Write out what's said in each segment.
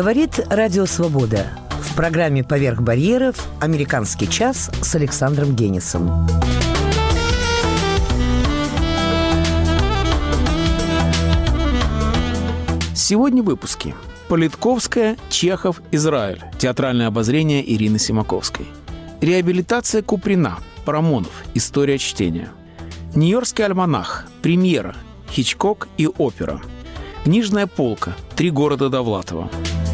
Говорит Радио Свобода. В программе «Поверх барьеров» «Американский час» с Александром Генисом. Сегодня выпуски. Политковская, Чехов, Израиль. Театральное обозрение Ирины Симаковской. Реабилитация Куприна. Парамонов. История чтения. Нью-Йоркский альманах. Премьера. Хичкок и опера. Книжная полка. Три города Довлатова. Cheer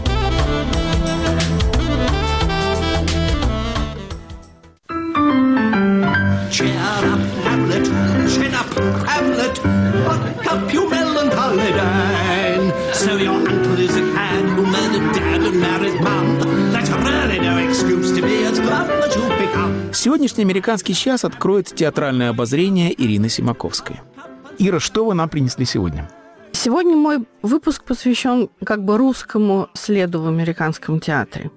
buttercup, you melancholy Dane. So your uncle is a cad who murdered dad and married mum. That's really no excuse to be as glum as you've become. Сегодняшний американский час откроет театральное обозрение Ирины Симаковской. Ира, что вы нам принесли сегодня? Сегодня мой выпуск посвящен как бы русскому следу в американском театре.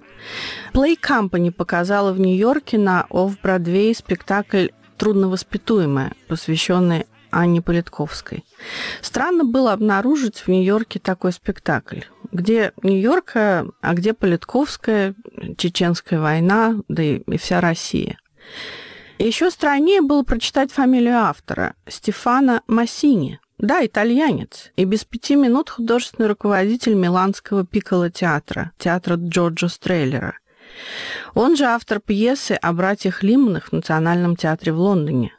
Play Company показала в Нью-Йорке на Офф-Бродвее спектакль «Трудновоспитуемая», посвященный Анне Политковской. Странно было обнаружить в Нью-Йорке такой спектакль, где Нью-Йорк, а где Политковская, Чеченская война, да и, и вся Россия. Еще страннее было прочитать фамилию автора – Стефана Массини. Да, итальянец. И без пяти минут художественный руководитель Миланского пикколо театра, театра Джорджо Стреллера. Он же автор пьесы о братьях Лимонах в Национальном театре в Лондоне.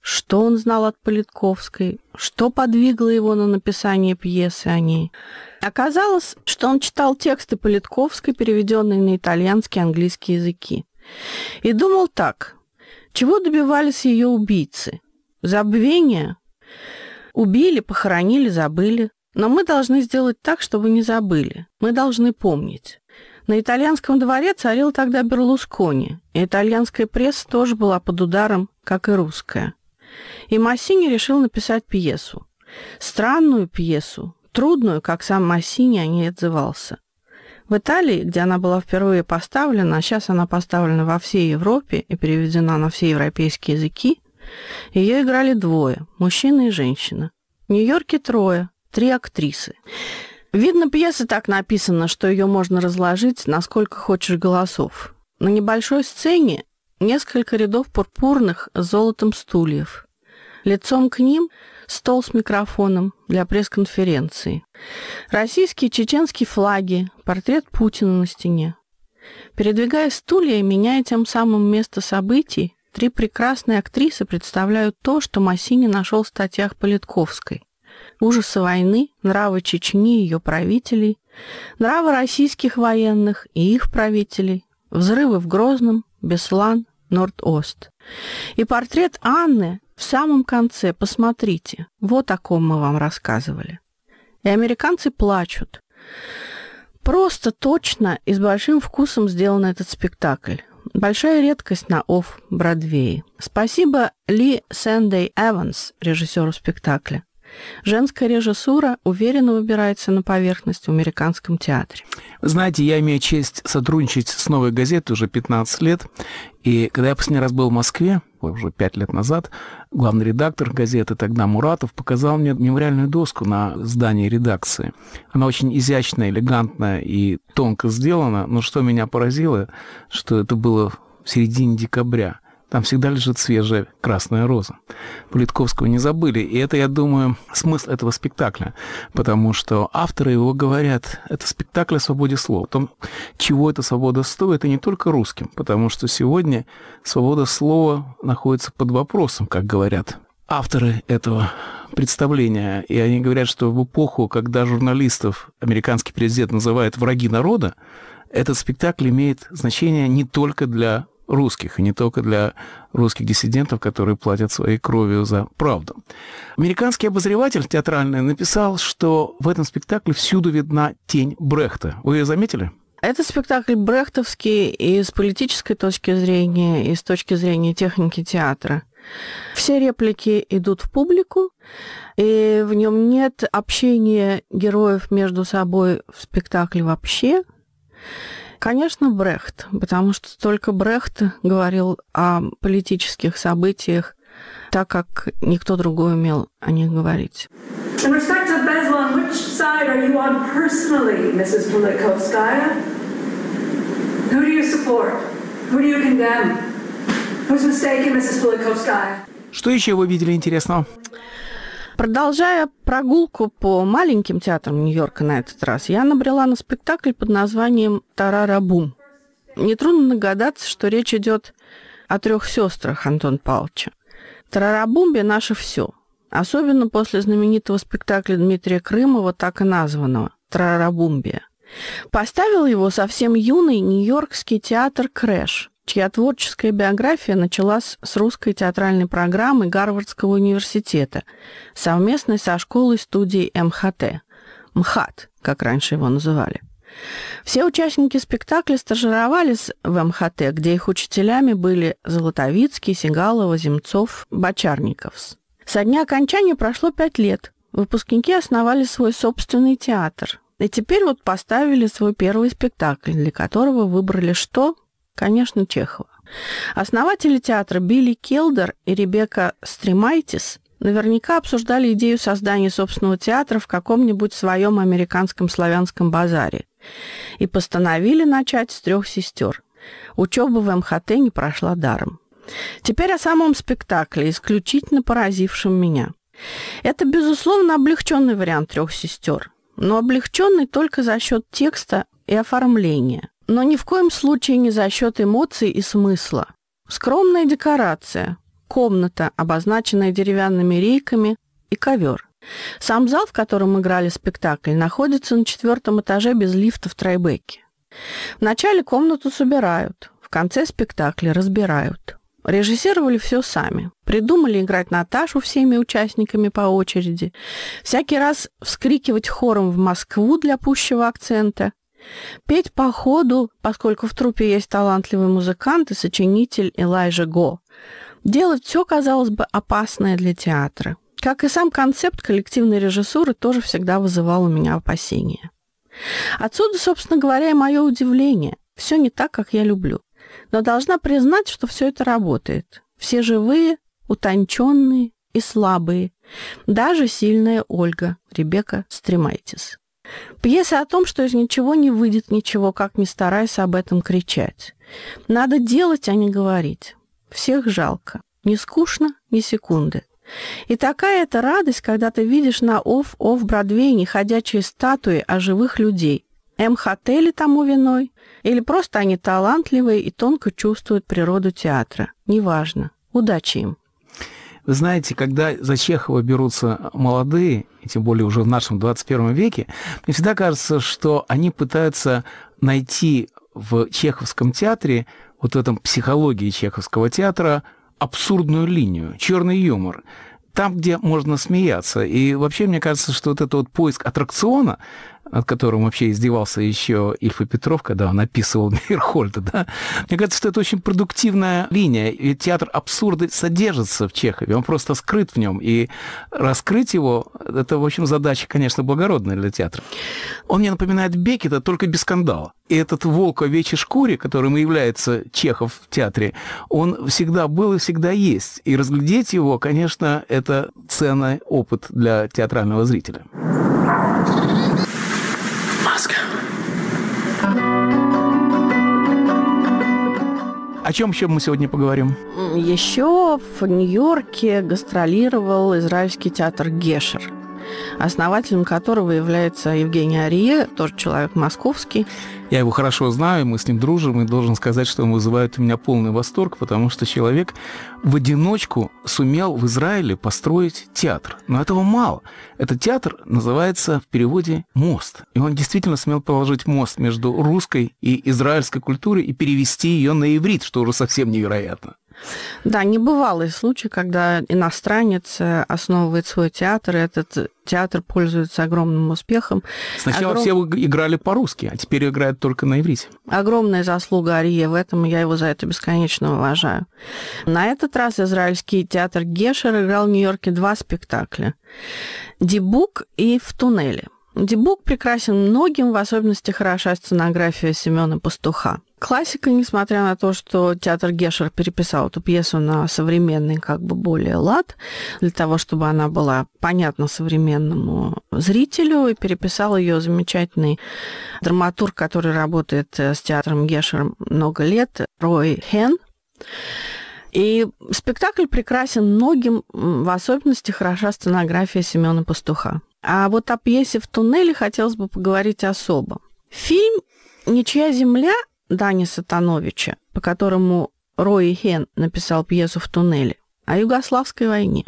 Что он знал от Политковской? Что подвигло его на написание пьесы о ней? Оказалось, что он читал тексты Политковской, переведенные на итальянский и английский языки. И думал так. Чего добивались ее убийцы? Забвения? Убили, похоронили, забыли. Но мы должны сделать так, чтобы не забыли. Мы должны помнить. На итальянском дворе царил тогда Берлускони, и итальянская пресса тоже была под ударом, как и русская. И Массини решил написать пьесу. Странную пьесу, трудную, как сам Массини о ней отзывался. В Италии, где она была впервые поставлена, а сейчас она поставлена во всей Европе и переведена на все европейские языки, ее играли двое, мужчина и женщина. В Нью-Йорке трое, три актрисы. Видно, пьеса так написана, что ее можно разложить на сколько хочешь голосов. На небольшой сцене несколько рядов пурпурных с золотом стульев. Лицом к ним стол с микрофоном для пресс-конференции. Российские чеченские флаги, портрет Путина на стене. Передвигая стулья и меняя тем самым место событий, три прекрасные актрисы представляют то, что Массини нашел в статьях Политковской. Ужасы войны, нравы Чечни и ее правителей, нравы российских военных и их правителей, взрывы в Грозном, Беслан, Норд-Ост. И портрет Анны в самом конце, посмотрите, вот о ком мы вам рассказывали. И американцы плачут. Просто точно и с большим вкусом сделан этот спектакль. Большая редкость на офф Бродвее. Спасибо Ли Сэндей Эванс, режиссеру спектакля. Женская режиссура уверенно выбирается на поверхность в американском театре. Знаете, я имею честь сотрудничать с «Новой газетой» уже 15 лет. И когда я последний раз был в Москве, уже 5 лет назад, главный редактор газеты тогда Муратов показал мне мемориальную доску на здании редакции. Она очень изящная, элегантная и тонко сделана. Но что меня поразило, что это было в середине декабря – там всегда лежит свежая красная роза. Политковского не забыли. И это, я думаю, смысл этого спектакля. Потому что авторы его говорят, это спектакль о свободе слова. О том, чего эта свобода стоит, и не только русским. Потому что сегодня свобода слова находится под вопросом, как говорят авторы этого представления. И они говорят, что в эпоху, когда журналистов американский президент называет враги народа, этот спектакль имеет значение не только для русских, и не только для русских диссидентов, которые платят своей кровью за правду. Американский обозреватель театральный написал, что в этом спектакле всюду видна тень Брехта. Вы ее заметили? Это спектакль брехтовский и с политической точки зрения, и с точки зрения техники театра. Все реплики идут в публику, и в нем нет общения героев между собой в спектакле вообще. Конечно, Брехт, потому что только Брехт говорил о политических событиях так, как никто другой умел о них говорить. In respect of Beslan, which side are you on personally, Mrs. Politkovskaya? Who do you support? Who do you condemn? Who's mistaken, Mrs. Politkovskaya? Что еще вы видели интересного? Продолжая прогулку по маленьким театрам Нью-Йорка на этот раз, я набрела на спектакль под названием «Тарарабум». Нетрудно догадаться, что речь идет о трех сестрах Антон Павловича. «Тарарабумбе» — наше все. Особенно после знаменитого спектакля Дмитрия Крымова, так и названного «Тарарабумбия». Поставил его совсем юный Нью-Йоркский театр «Крэш», чья творческая биография началась с русской театральной программы Гарвардского университета, совместной со школой-студией МХТ. МХАТ, как раньше его называли. Все участники спектакля стажировались в МХТ, где их учителями были Золотовицкий, Сигалова, Земцов, Бочарников. Со дня окончания прошло пять лет. Выпускники основали свой собственный театр. И теперь вот поставили свой первый спектакль, для которого выбрали что? Конечно, Чехова. Основатели театра Билли Келдер и Ребекка Стремайтис наверняка обсуждали идею создания собственного театра в каком-нибудь своем американском славянском базаре и постановили начать с трех сестер. Учеба в МХТ не прошла даром. Теперь о самом спектакле, исключительно поразившем меня. Это, безусловно, облегченный вариант трех сестер, но облегченный только за счет текста и оформления но ни в коем случае не за счет эмоций и смысла. Скромная декорация, комната, обозначенная деревянными рейками, и ковер. Сам зал, в котором играли спектакль, находится на четвертом этаже без лифта в Трайбеке. Вначале комнату собирают, в конце спектакля разбирают. Режиссировали все сами. Придумали играть Наташу всеми участниками по очереди. Всякий раз вскрикивать хором в Москву для пущего акцента. Петь по ходу, поскольку в трупе есть талантливый музыкант и сочинитель Элайжа Го. Делать все, казалось бы, опасное для театра. Как и сам концепт коллективной режиссуры тоже всегда вызывал у меня опасения. Отсюда, собственно говоря, и мое удивление. Все не так, как я люблю. Но должна признать, что все это работает. Все живые, утонченные и слабые. Даже сильная Ольга, Ребекка Стремайтис. Пьеса о том, что из ничего не выйдет ничего, как ни старайся об этом кричать. Надо делать, а не говорить. Всех жалко. Не скучно, ни секунды. И такая это радость, когда ты видишь на оф-оф Бродвее не ходячие статуи, а живых людей. МХТ ли тому виной? Или просто они талантливые и тонко чувствуют природу театра? Неважно. Удачи им. Вы знаете, когда за Чехова берутся молодые, и тем более уже в нашем 21 веке, мне всегда кажется, что они пытаются найти в чеховском театре, вот в этом психологии чеховского театра, абсурдную линию, черный юмор там, где можно смеяться. И вообще, мне кажется, что вот этот вот поиск аттракциона, над которым вообще издевался еще Ильфа Петров, когда он описывал Мирхольда, да, мне кажется, что это очень продуктивная линия. И театр абсурда содержится в Чехове, он просто скрыт в нем. И раскрыть его, это, в общем, задача, конечно, благородная для театра. Он мне напоминает Бекета, только без скандала. И этот волк в овечьей шкуре, которым является Чехов в театре, он всегда был и всегда есть. И разглядеть его, конечно, это ценный опыт для театрального зрителя. О чем еще мы сегодня поговорим? Еще в Нью-Йорке гастролировал израильский театр Гешер основателем которого является Евгений Арие, тоже человек московский. Я его хорошо знаю, мы с ним дружим, и должен сказать, что он вызывает у меня полный восторг, потому что человек в одиночку сумел в Израиле построить театр. Но этого мало. Этот театр называется в переводе «мост». И он действительно сумел положить мост между русской и израильской культурой и перевести ее на иврит, что уже совсем невероятно. Да, небывалый случай, когда иностранец э, основывает свой театр, и этот театр пользуется огромным успехом. Сначала Огром... все играли по-русски, а теперь играют только на иврите. Огромная заслуга Ария в этом, я его за это бесконечно уважаю. На этот раз израильский театр Гешер играл в Нью-Йорке два спектакля. «Дебук» и «В туннеле». Дебук прекрасен многим, в особенности хороша сценография Семена Пастуха. Классика, несмотря на то, что театр Гешер переписал эту пьесу на современный, как бы более лад, для того, чтобы она была понятна современному зрителю, и переписал ее замечательный драматург, который работает э, с театром Гешер много лет, Рой Хен. И спектакль прекрасен многим, в особенности хороша сценография Семена Пастуха. А вот о пьесе «В туннеле» хотелось бы поговорить особо. Фильм «Ничья земля» Дани Сатановича, по которому Рой Хен написал пьесу «В туннеле», о Югославской войне.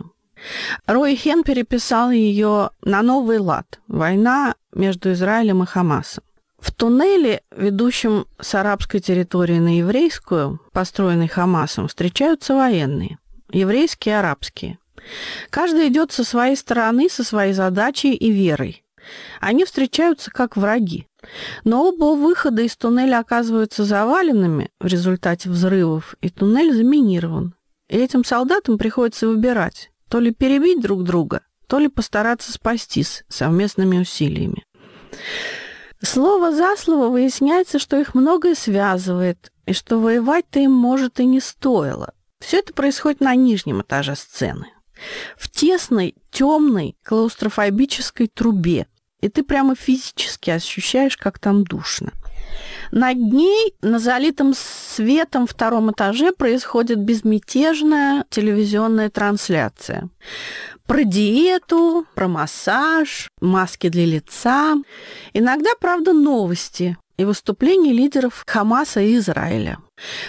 Рой Хен переписал ее на новый лад «Война между Израилем и Хамасом». В туннеле, ведущем с арабской территории на еврейскую, построенный Хамасом, встречаются военные, еврейские и арабские. Каждый идет со своей стороны, со своей задачей и верой. Они встречаются как враги. Но оба выхода из туннеля оказываются заваленными в результате взрывов, и туннель заминирован. И этим солдатам приходится выбирать, то ли перебить друг друга, то ли постараться спастись совместными усилиями. Слово за слово выясняется, что их многое связывает, и что воевать-то им, может, и не стоило. Все это происходит на нижнем этаже сцены. В тесной, темной, клаустрофобической трубе, и ты прямо физически ощущаешь, как там душно. Над ней, на залитом светом втором этаже, происходит безмятежная телевизионная трансляция. Про диету, про массаж, маски для лица. Иногда, правда, новости и выступления лидеров Хамаса и Израиля.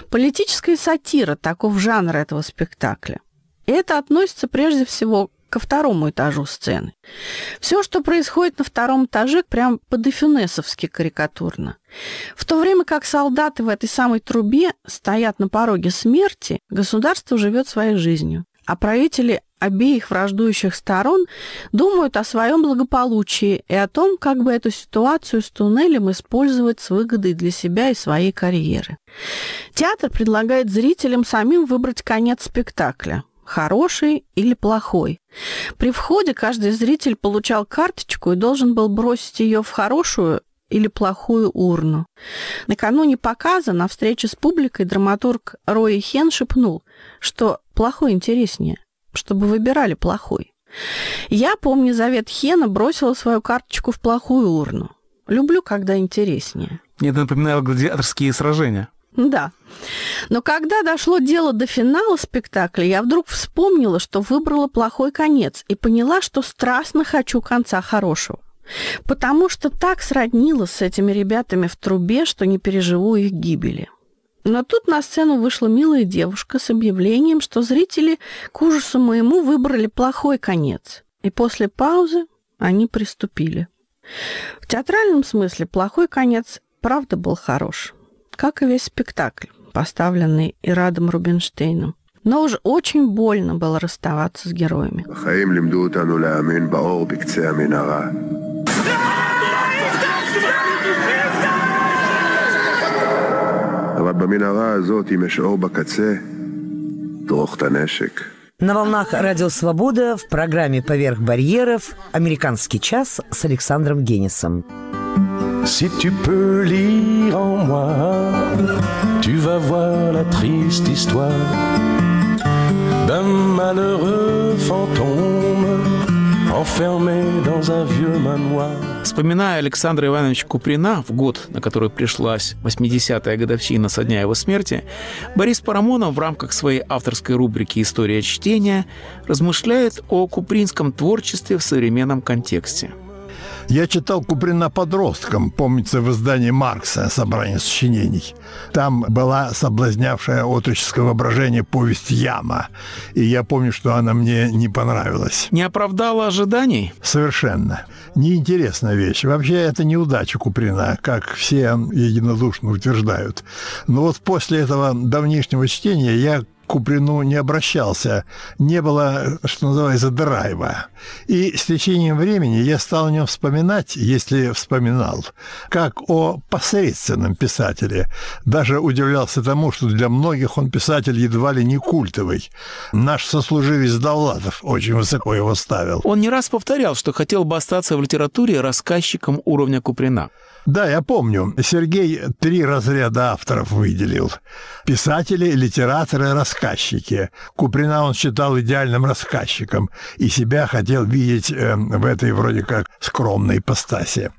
Политическая сатира – таков жанр этого спектакля. И это относится прежде всего ко второму этажу сцены. Все, что происходит на втором этаже, прям по-дефюнесовски карикатурно. В то время как солдаты в этой самой трубе стоят на пороге смерти, государство живет своей жизнью, а правители обеих враждующих сторон думают о своем благополучии и о том, как бы эту ситуацию с туннелем использовать с выгодой для себя и своей карьеры. Театр предлагает зрителям самим выбрать конец спектакля хороший или плохой. При входе каждый зритель получал карточку и должен был бросить ее в хорошую или плохую урну. Накануне показа на встрече с публикой драматург Рой Хен шепнул, что плохой интереснее, чтобы выбирали плохой. Я, помню, завет Хена бросила свою карточку в плохую урну. Люблю, когда интереснее. Мне это напоминало гладиаторские сражения. Да. Но когда дошло дело до финала спектакля, я вдруг вспомнила, что выбрала плохой конец и поняла, что страстно хочу конца хорошего. Потому что так сроднилась с этими ребятами в трубе, что не переживу их гибели. Но тут на сцену вышла милая девушка с объявлением, что зрители к ужасу моему выбрали плохой конец. И после паузы они приступили. В театральном смысле плохой конец правда был хорош как и весь спектакль, поставленный Ирадом Рубинштейном. Но уж очень больно было расставаться с героями. На волнах Радио Свобода в программе «Поверх барьеров» «Американский час» с Александром Генисом. Si tu peux lire en moi, tu vas voir la triste histoire d'un malheureux fantôme enfermé dans un vieux manoir. Вспоминая Александра Ивановича Куприна в год, на который пришлась 80-я годовщина со дня его смерти, Борис Парамонов в рамках своей авторской рубрики «История чтения» размышляет о купринском творчестве в современном контексте – я читал Куприна подростком, помнится, в издании Маркса «Собрание сочинений». Там была соблазнявшая отроческое воображение повесть «Яма». И я помню, что она мне не понравилась. Не оправдала ожиданий? Совершенно. Неинтересная вещь. Вообще, это неудача Куприна, как все единодушно утверждают. Но вот после этого давнишнего чтения я Куприну не обращался, не было, что называется, драйва. И с течением времени я стал о нем вспоминать, если вспоминал, как о посредственном писателе. Даже удивлялся тому, что для многих он писатель едва ли не культовый. Наш сослуживец Давлатов очень высоко его ставил. Он не раз повторял, что хотел бы остаться в литературе рассказчиком уровня Куприна. Да, я помню. Сергей три разряда авторов выделил. Писатели, литераторы, рассказчики. Куприна он считал идеальным рассказчиком и себя хотел видеть э, в этой вроде как скромной ипостаси.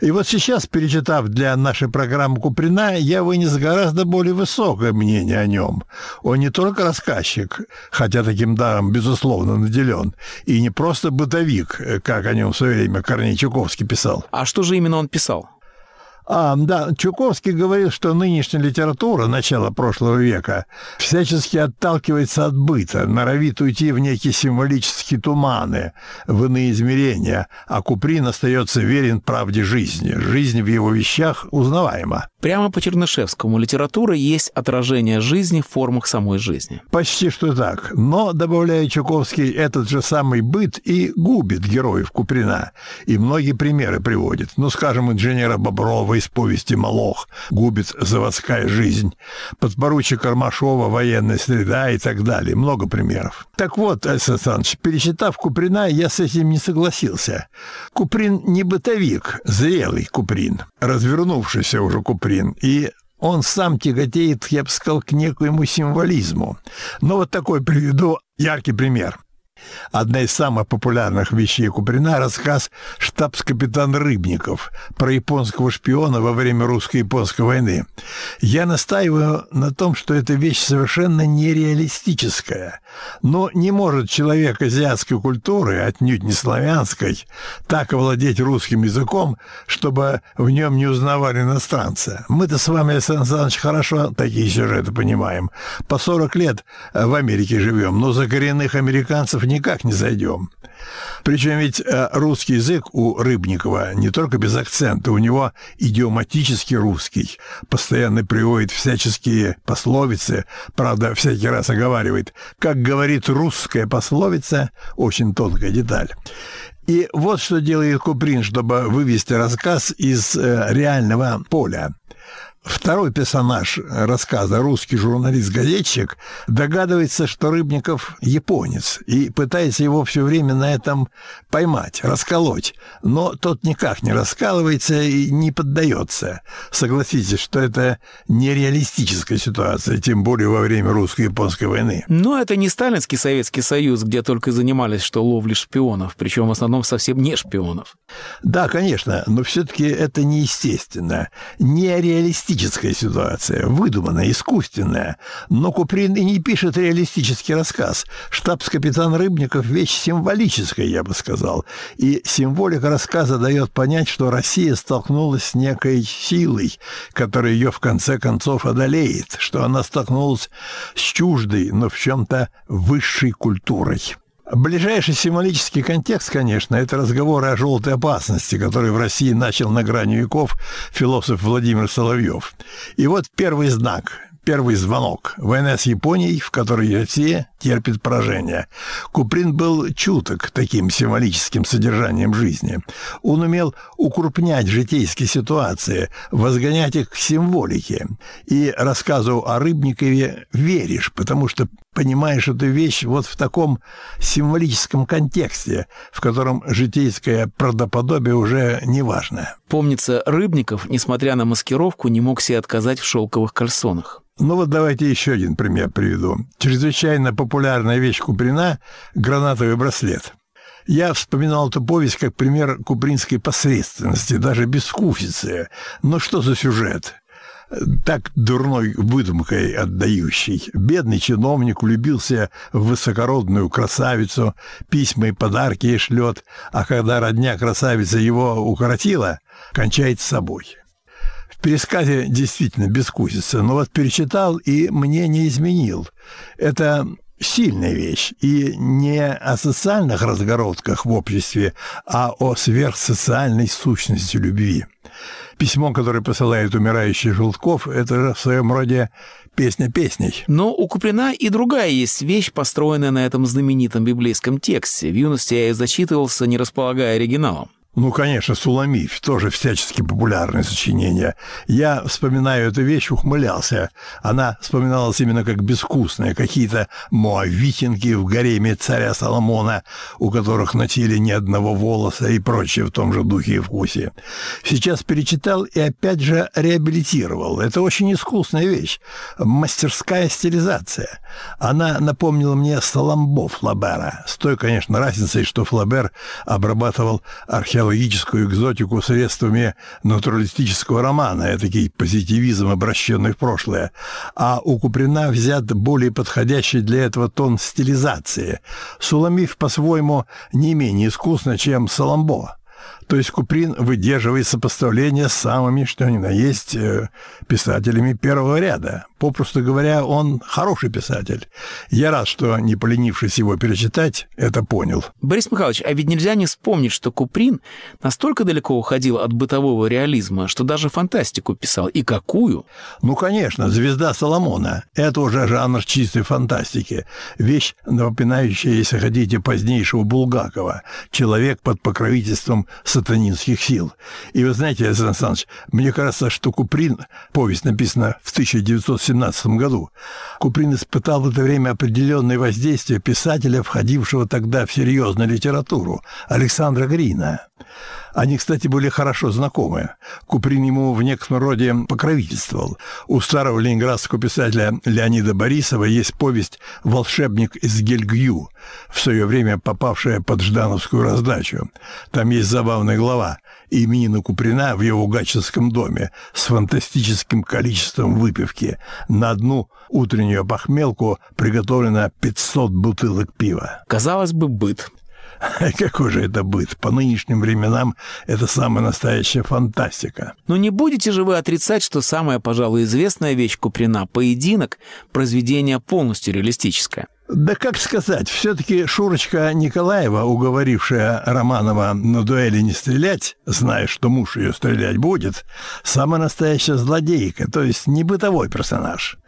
И вот сейчас, перечитав для нашей программы Куприна, я вынес гораздо более высокое мнение о нем. Он не только рассказчик, хотя таким даром, безусловно, наделен, и не просто бытовик, как о нем в свое время Корней Чуковский писал. А что же именно он писал? А, да, Чуковский говорил, что нынешняя литература начала прошлого века всячески отталкивается от быта, норовит уйти в некие символические туманы, в иные измерения, а Куприн остается верен правде жизни. Жизнь в его вещах узнаваема. Прямо по Чернышевскому литература есть отражение жизни в формах самой жизни. Почти что так. Но, добавляет Чуковский, этот же самый быт и губит героев Куприна. И многие примеры приводит. Ну, скажем, инженера Боброва из повести «Молох» губит заводская жизнь. Подпоручик Кармашова «Военная среда» и так далее. Много примеров. Так вот, Александр Александрович, пересчитав Куприна, я с этим не согласился. Куприн не бытовик, зрелый Куприн, развернувшийся уже Куприн. И он сам тяготеет, я бы сказал, к некоему символизму. Но вот такой приведу яркий пример. Одна из самых популярных вещей Куприна – рассказ «Штабс-капитан Рыбников» про японского шпиона во время русско-японской войны. Я настаиваю на том, что эта вещь совершенно нереалистическая. Но не может человек азиатской культуры, отнюдь не славянской, так овладеть русским языком, чтобы в нем не узнавали иностранца. Мы-то с вами, Александр Александрович, хорошо такие сюжеты понимаем. По 40 лет в Америке живем, но за коренных американцев никак не зайдем. Причем ведь э, русский язык у Рыбникова не только без акцента, у него идиоматически русский, постоянно приводит всяческие пословицы, правда, всякий раз оговаривает, как говорит русская пословица, очень тонкая деталь. И вот что делает Куприн, чтобы вывести рассказ из э, реального поля. Второй персонаж рассказа, русский журналист-газетчик, догадывается, что Рыбников японец, и пытается его все время на этом поймать, расколоть. Но тот никак не раскалывается и не поддается. Согласитесь, что это нереалистическая ситуация, тем более во время русско-японской войны. Но это не сталинский Советский Союз, где только занимались что ловли шпионов, причем в основном совсем не шпионов. Да, конечно, но все-таки это неестественно, нереалистично реалистическая ситуация, выдуманная, искусственная. Но Куприн и не пишет реалистический рассказ. Штабс-капитан Рыбников – вещь символическая, я бы сказал. И символика рассказа дает понять, что Россия столкнулась с некой силой, которая ее в конце концов одолеет, что она столкнулась с чуждой, но в чем-то высшей культурой. Ближайший символический контекст, конечно, это разговоры о желтой опасности, который в России начал на грани веков философ Владимир Соловьев. И вот первый знак, первый звонок. Война с Японией, в которой Россия терпит поражение. Куприн был чуток таким символическим содержанием жизни. Он умел укрупнять житейские ситуации, возгонять их к символике. И рассказу о Рыбникове веришь, потому что понимаешь эту вещь вот в таком символическом контексте, в котором житейское правдоподобие уже не важно. Помнится, Рыбников, несмотря на маскировку, не мог себе отказать в шелковых кальсонах. Ну вот давайте еще один пример приведу. Чрезвычайно популярная вещь Куприна – гранатовый браслет. Я вспоминал эту повесть как пример купринской посредственности, даже безвкусицы. Но что за сюжет? Так дурной выдумкой отдающий. Бедный чиновник влюбился в высокородную красавицу, письма и подарки ей шлет, а когда родня красавица его укоротила, кончает с собой. В пересказе действительно бескусица, но вот перечитал и мне не изменил. Это сильная вещь. И не о социальных разгородках в обществе, а о сверхсоциальной сущности любви. Письмо, которое посылает умирающий Желтков, это в своем роде песня песней. Но у Куприна и другая есть вещь, построенная на этом знаменитом библейском тексте. В юности я и зачитывался, не располагая оригиналом. Ну, конечно, Суламиф, тоже всячески популярное сочинение. Я, вспоминаю эту вещь, ухмылялся. Она вспоминалась именно как безвкусная. Какие-то моавитинки в гареме царя Соломона, у которых на теле ни одного волоса и прочее в том же духе и вкусе. Сейчас перечитал и опять же реабилитировал. Это очень искусная вещь. Мастерская стилизация. Она напомнила мне Соломбо Флабера. С той, конечно, разницей, что Флабер обрабатывал археологию психологическую экзотику средствами натуралистического романа, этакий позитивизм, обращенный в прошлое. А у Куприна взят более подходящий для этого тон стилизации. Суламиф, по-своему, не менее искусно, чем Соломбо. То есть Куприн выдерживает сопоставление с самыми, что ни на есть, э, писателями первого ряда. Попросту говоря, он хороший писатель. Я рад, что, не поленившись его перечитать, это понял. Борис Михайлович, а ведь нельзя не вспомнить, что Куприн настолько далеко уходил от бытового реализма, что даже фантастику писал. И какую? Ну, конечно, «Звезда Соломона». Это уже жанр чистой фантастики. Вещь, напоминающая, если хотите, позднейшего Булгакова. Человек под покровительством сатанинских сил. И вы знаете, Александр Александрович, мне кажется, что Куприн, повесть написана в 1917 году, Куприн испытал в это время определенное воздействие писателя, входившего тогда в серьезную литературу, Александра Грина. Они, кстати, были хорошо знакомы. Куприн ему в некотором роде покровительствовал. У старого ленинградского писателя Леонида Борисова есть повесть «Волшебник из Гельгью», в свое время попавшая под Ждановскую раздачу. Там есть забавная глава именина Куприна в его гатчинском доме с фантастическим количеством выпивки. На одну утреннюю похмелку приготовлено 500 бутылок пива. Казалось бы, быт. Какой же это быт? По нынешним временам это самая настоящая фантастика. Но не будете же вы отрицать, что самая, пожалуй, известная вещь Куприна «Поединок» — произведение полностью реалистическое? Да как сказать, все-таки Шурочка Николаева, уговорившая Романова на дуэли не стрелять, зная, что муж ее стрелять будет, самая настоящая злодейка, то есть не бытовой персонаж.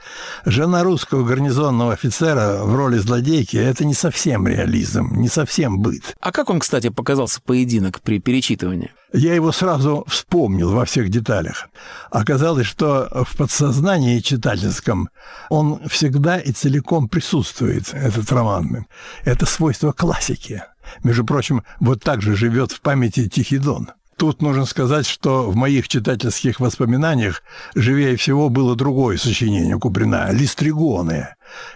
Жена русского гарнизонного офицера в роли злодейки – это не совсем реализм, не совсем быт. А как он, кстати, показался поединок при перечитывании? Я его сразу вспомнил во всех деталях. Оказалось, что в подсознании читательском он всегда и целиком присутствует, этот роман. Это свойство классики. Между прочим, вот так же живет в памяти Тихий Тут нужно сказать, что в моих читательских воспоминаниях живее всего было другое сочинение Куприна «Листригоны».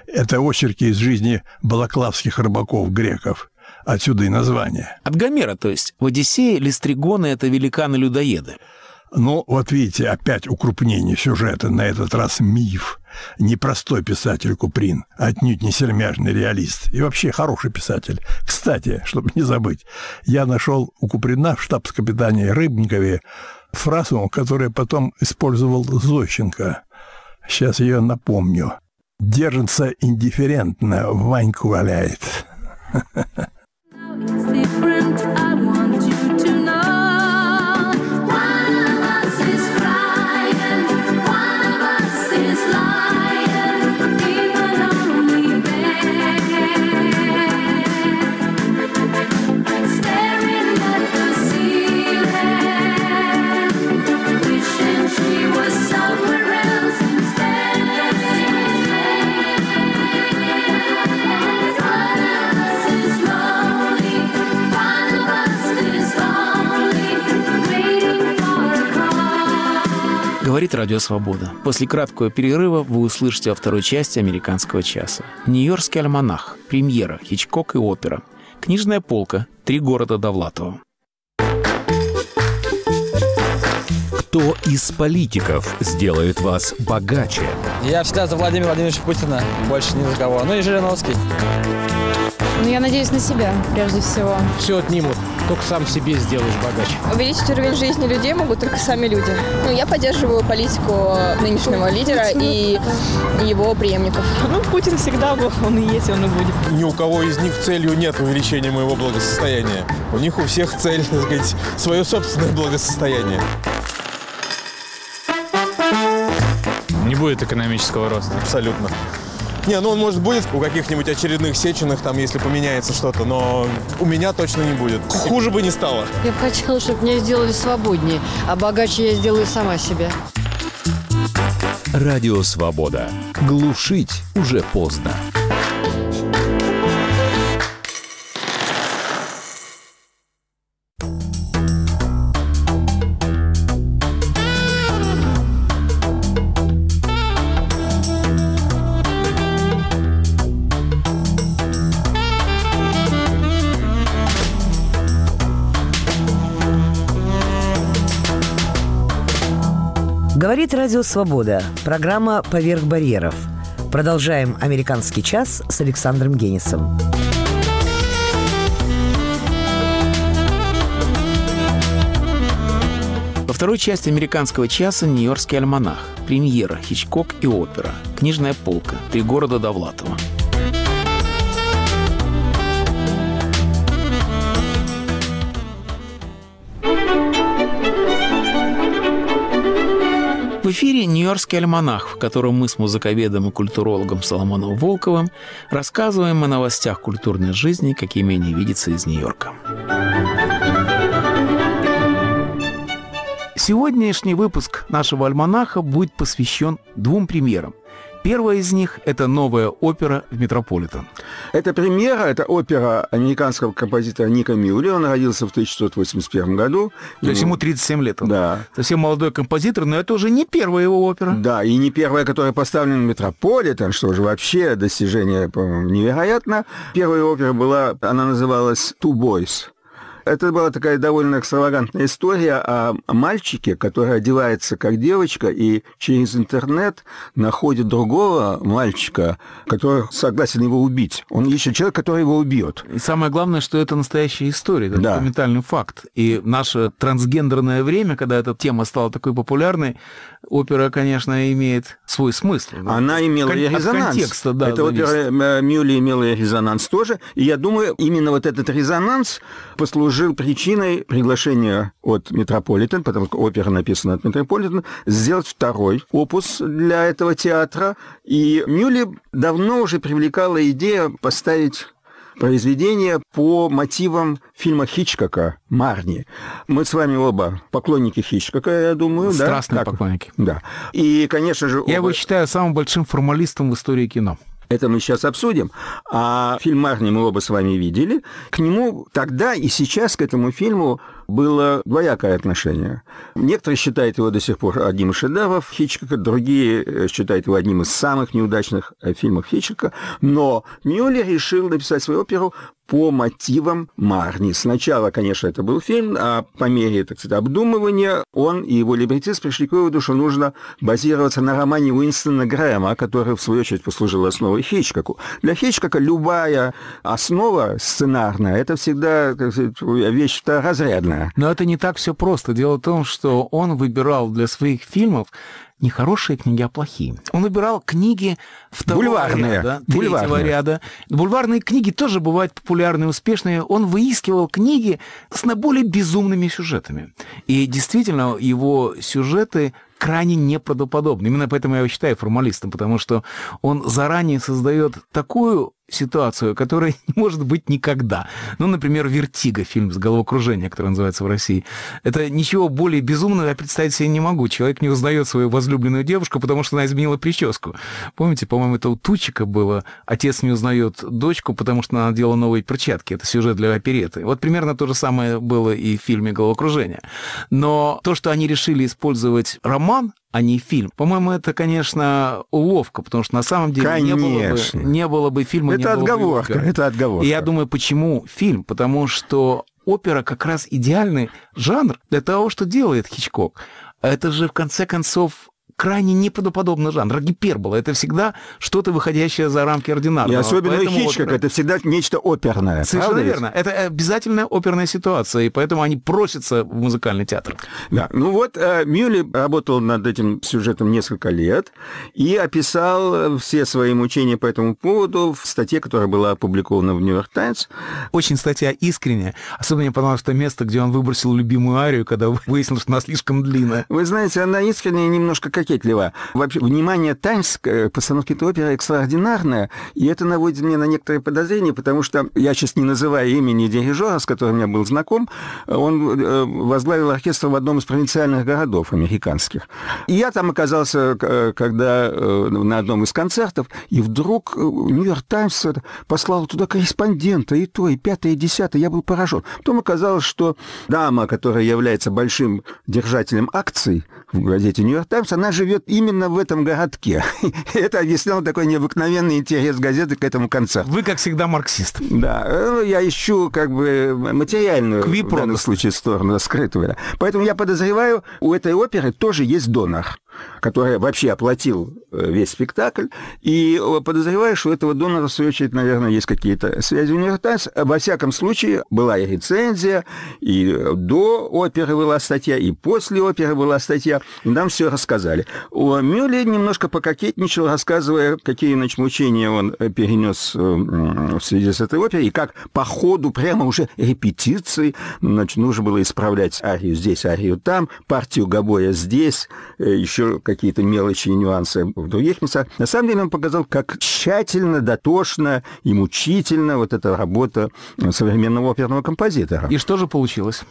Это очерки из жизни балаклавских рыбаков-греков. Отсюда и название. От Гомера, то есть. В «Одиссее» листригоны — это великаны-людоеды. Ну, вот видите, опять укрупнение сюжета, на этот раз миф. Непростой писатель Куприн, отнюдь не сермяжный реалист. И вообще хороший писатель. Кстати, чтобы не забыть, я нашел у Куприна в штабс-капитане Рыбникове фразу, которую потом использовал Зощенко. Сейчас ее напомню. «Держится индифферентно, Ваньку валяет». Говорит Радио Свобода. После краткого перерыва вы услышите во второй части «Американского часа». Нью-Йоркский альманах, премьера, Хичкок и опера. Книжная полка, три города Довлатова. Кто из политиков сделает вас богаче? Я всегда за Владимира Владимировича Путина, больше ни за кого. Ну и Жириновский. Но я надеюсь на себя, прежде всего. Все отнимут, только сам себе сделаешь богаче. Увеличить уровень жизни людей могут только сами люди. Ну, я поддерживаю политику нынешнего лидера и его преемников. Ну, Путин всегда был, он и есть, он и будет. Ни у кого из них целью нет увеличения моего благосостояния. У них у всех цель, так сказать, свое собственное благосостояние. Не будет экономического роста. Абсолютно. Не, ну он может будет у каких-нибудь очередных сеченых, там, если поменяется что-то, но у меня точно не будет. Хуже бы не стало. Я бы хотела, чтобы меня сделали свободнее, а богаче я сделаю сама себя. Радио «Свобода». Глушить уже поздно. Говорит Радио Свобода. Программа «Поверх барьеров». Продолжаем «Американский час» с Александром Генисом. Во второй части «Американского часа» Нью-Йоркский альманах, премьера, Хичкок и опера, книжная полка, три города Довлатова. В эфире «Нью-Йоркский альманах», в котором мы с музыковедом и культурологом Соломоном Волковым рассказываем о новостях культурной жизни, какими они видятся из Нью-Йорка. Сегодняшний выпуск нашего альманаха будет посвящен двум премьерам. Первая из них – это новая опера в Метрополитен. Это премьера, это опера американского композитора Ника Мюлли. Он родился в 1681 году. То есть ему 37 лет. Он Да. Совсем молодой композитор, но это уже не первая его опера. Да, и не первая, которая поставлена в Метрополитен, что уже вообще достижение, по-моему, невероятно. Первая опера была, она называлась «Two Boys». Это была такая довольно экстравагантная история о мальчике, который одевается как девочка и через интернет находит другого мальчика, который согласен его убить. Он ищет человека, который его убьет. И самое главное, что это настоящая история, это документальный факт. И наше трансгендерное время, когда эта тема стала такой популярной, опера, конечно, имеет свой смысл. Она имела Кон- резонанс. контекста, да, Эта опера зависит. э, Мюлли имела резонанс тоже. И я думаю, именно вот этот резонанс послужил причиной приглашения от Метрополитен, потому что опера написана от Метрополитен, сделать второй опус для этого театра. И Мюлли давно уже привлекала идея поставить произведение по мотивам фильма Хичкока «Марни». Мы с вами оба поклонники Хичкока, я думаю, да? Страстные Так. поклонники. Да. И, конечно же... Я оба- его считаю самым большим формалистом в истории кино. Это мы сейчас обсудим. А фильм «Марни» мы оба с вами видели. К нему тогда и сейчас, к этому фильму, было двоякое отношение. Некоторые считают его до сих пор одним из шедевров Хичкока, другие э, считают его одним из самых неудачных э, фильмов Хичкока. Но Мюллер решил написать свою оперу по мотивам Марни. Сначала, конечно, это был фильм, а по мере, так сказать, обдумывания он и его либретист пришли к выводу, что нужно базироваться на романе Уинстона Грэма, который, в свою очередь, послужил основой Хичкоку. Для Хичкока любая основа сценарная – это всегда сказать, вещь второразрядная. Но это не так все просто. Дело в том, что он выбирал для своих фильмов не хорошие книги, а плохие. Он выбирал книги второго Бульварные. ряда, третьего Бульварные. ряда. Бульварные книги тоже бывают популярные, успешные. Он выискивал книги с наиболее безумными сюжетами. И действительно, его сюжеты крайне неправдоподобны. Именно поэтому я его считаю формалистом, потому что он заранее создает такую ситуацию, которая не может быть никогда. Ну, например, «Вертиго», фильм с головокружения, который называется в России. Это ничего более безумного я представить себе не могу. Человек не узнает свою возлюбленную девушку, потому что она изменила прическу. Помните, по-моему, это у Тучика было. Отец не узнает дочку, потому что она надела новые перчатки. Это сюжет для опереты. Вот примерно то же самое было и в фильме «Головокружение». Но то, что они решили использовать роман, а не фильм. По-моему, это, конечно, уловка, потому что на самом деле не было, бы, Конечно. не было бы фильма, Это бы отговорка, оперы. это отговорка. И я думаю, почему фильм? Потому что опера как раз идеальный жанр для того, что делает Хичкок. Это же, в конце концов, крайне неправдоподобный жанр. Гипербола — это всегда что-то, выходящее за рамки ординарного. И особенно Поэтому Хичкок, опера- это всегда нечто оперное. Совершенно правда верно. Это обязательная оперная ситуация, и поэтому они просятся в музыкальный театр. Да, ну вот э, Мюлли работал над этим сюжетом несколько лет и описал э, все свои мучения по этому поводу в статье, которая была опубликована в «Нью-Йорк Таймс». Очень статья искренняя. Особенно мне понравилось то место, где он выбросил любимую арию, когда выяснилось, что она слишком длинная. Вы знаете, она искренне немножко кокетлива. Вообще, внимание Таймс к э, постановке этой оперы экстраординарное, и это наводит меня на некоторые подозрения, потому что я сейчас не называю имени дирижера, с которым я был знаком, он э, возглавил оркестр в одном из провинциальных городов американских. И я там оказался, э, когда на одном из концертов, и вдруг Нью-Йорк Таймс послал туда корреспондента, и то, и пятое, и десятое. Я был поражен. Потом оказалось, что дама, которая является большим держателем акций в газете «Нью-Йорк Таймс», она живет именно в этом городке. Это объясняло такой необыкновенный интерес газеты к этому концерту. Вы, как всегда, марксист. Да, э, я ищу как бы материальную Кви в данном случае сторону скрытую. да. Поэтому я подозреваю, у этой оперы тоже есть донор, который вообще оплатил э, весь спектакль. И э, подозреваю, что у этого донора, в свою очередь, наверное, есть какие-то связи у «Нью-Йорк Таймс». Во всяком случае, была и рецензия, и э, до оперы была статья, и после оперы была статья. Нам все рассказали. О Мюлле немножко пококетничал, рассказывая, какие значит, мучения он перенес в связи с этой оперой, и как по ходу прямо уже репетиции значит, нужно было исправлять арию здесь, арию там, партию гобоя здесь, э, еще какие-то мелочи и нюансы в других местах. На самом деле он показал, как тщательно, дотошно и мучительно вот эта работа современного оперного композитора. И что же получилось?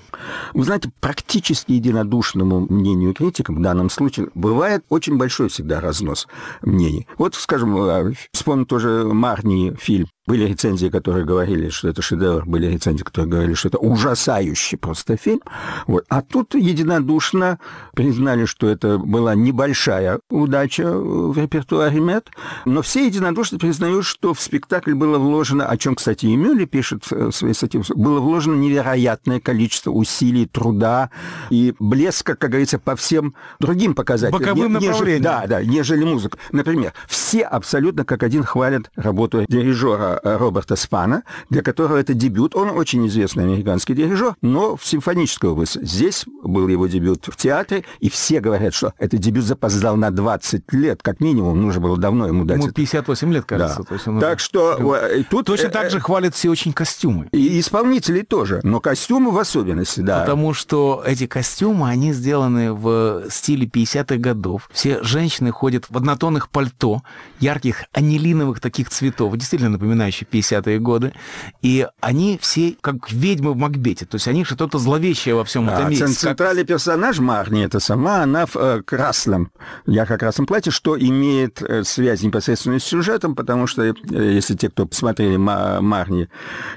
Вы знаете, практически единодушному мнению критикам в данном случае бывает очень большой всегда разнос мнений. Вот, скажем, вспомним тоже Марни фильм. Были рецензии, которые говорили, что это шедевр, были рецензии, которые говорили, что это ужасающий просто фильм. Вот. А тут единодушно признали, что это была небольшая удача в репертуаре МЕД, но все единодушно признают, что в спектакль было вложено, о чем, кстати, и Мюлли пишет в своей статье, было вложено невероятное количество усилий, труда и блеска, как говорится, по всем другим показателям. Боковым нежели- направлениям. Да, да, нежели музыка. Например, все абсолютно как один хвалят работу дирижера э, Роберта Спана, для которого это дебют. Он очень известный американский дирижер, но в симфонической области. Здесь был его дебют в театре, и все говорят, что этот дебют запоздал на 20 лет, как минимум. Нужно было давно ему дать Ему это. 58 лет, кажется. Да. То есть он Так уже- что э, и тут... Точно э, так же хвалят все очень костюмы. И исполнителей тоже, но костюмы в особенности, да. Потому что эти костюмы, они сделаны в стиле 50-х годов. Все женщины ходят в однотонных пальто, ярких анилиновых таких цветов, действительно напоминающих 50-е годы. И они все как ведьмы в Макбете. То есть они что-то зловещее во всем этом А, есть. цен- Как- центральный персонаж Марни, это сама, она в э, красном, ярко-красном платье, что имеет э, связь непосредственно с сюжетом, потому что, э, если те, кто посмотрели Ма- Марни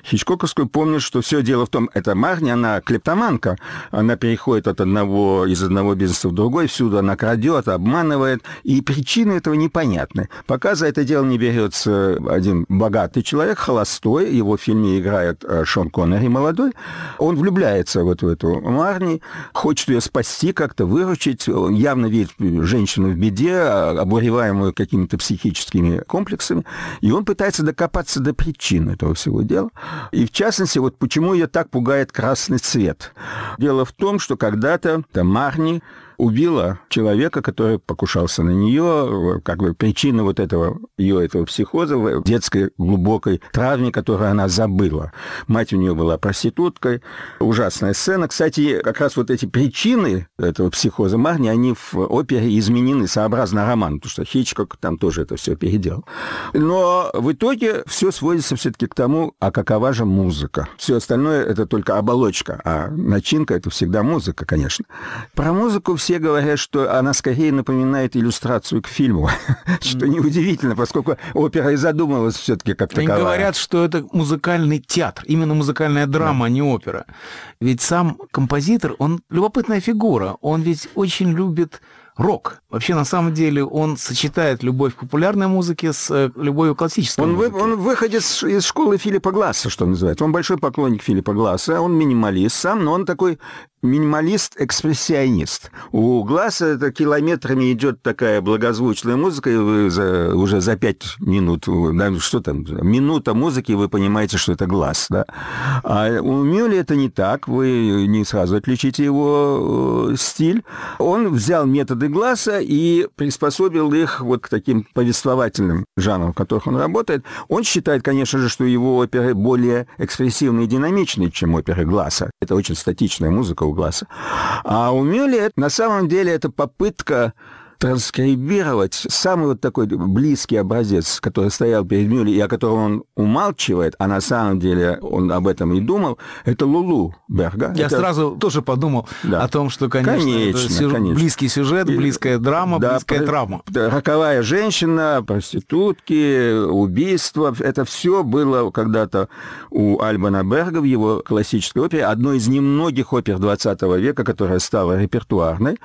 Хичкоковскую, помнят, что все дело в том, это Марни, она клептоманка, она переходит от одного, из одного бизнеса в другой, всюду она крадет, обманывает, и причины этого непонятны. Пока за это дело не берется один богатый человек, холостой, его в фильме играет э, Шон Коннери молодой, он влюбляется вот в эту Марни, хочет ее спасти, как-то выручить, явно видит женщину в беде, а, обуреваемую какими-то психическими комплексами, и он пытается докопаться до причин этого всего дела. И в частности, вот почему ее так пугает красный цвет. Дело в том, что когда-то Марни убила человека, который покушался на нее, как бы причина вот этого ее этого психоза в детской глубокой травме, которую она забыла. Мать у нее была проституткой. Ужасная сцена. Кстати, как раз вот эти причины этого психоза Марни, они в опере изменены сообразно роману, потому что Хичкок там тоже это все переделал. Но в итоге все сводится все-таки к тому, а какова же музыка. Все остальное это только оболочка, а начинка это всегда музыка, конечно. Про музыку все говорят, что она скорее напоминает иллюстрацию к фильму, что неудивительно, поскольку опера и задумывалась все-таки как Они таковая. говорят, что это музыкальный театр, именно музыкальная драма, а не опера. Ведь сам композитор, он любопытная фигура. Он ведь очень любит рок. Вообще, на самом деле, он сочетает любовь к популярной музыке с э, любовью к классической Он, вы- музыке. он выходец из школы Филиппа Гласса, что называется. Он большой поклонник Филиппа Гласса, он минималист сам, но он такой минималист-экспрессионист. У Гласса это километрами идет такая благозвучная музыка, и вы за- уже за пять минут, да, что там, минута музыки, вы понимаете, что это Гласс, да. А у Мюлли это не так, вы не сразу отличите его э, стиль. Он взял методы Гласса и приспособил их вот к таким повествовательным жанрам, в которых он работает. Он считает, конечно же, что его оперы более экспрессивные и динамичные, чем оперы Гласса. Это очень статичная музыка у Гласса. А у Мюлли это- на самом деле это попытка транскрибировать самый вот такой близкий образец, который стоял перед Мюлли и о котором он умалчивает, а на самом деле он об этом и думал, это Лулу Берга. Я Это- сразу тоже подумал о том, что, конечно, Конечно, сюж- конечно. близкий сюжет, близкая драма, Да, близкая про- травма. да, Роковая женщина, проститутки, убийства. Это все было когда-то у Альбана Берга в его классической опере, одной из немногих опер 20 века, которая стала репертуарной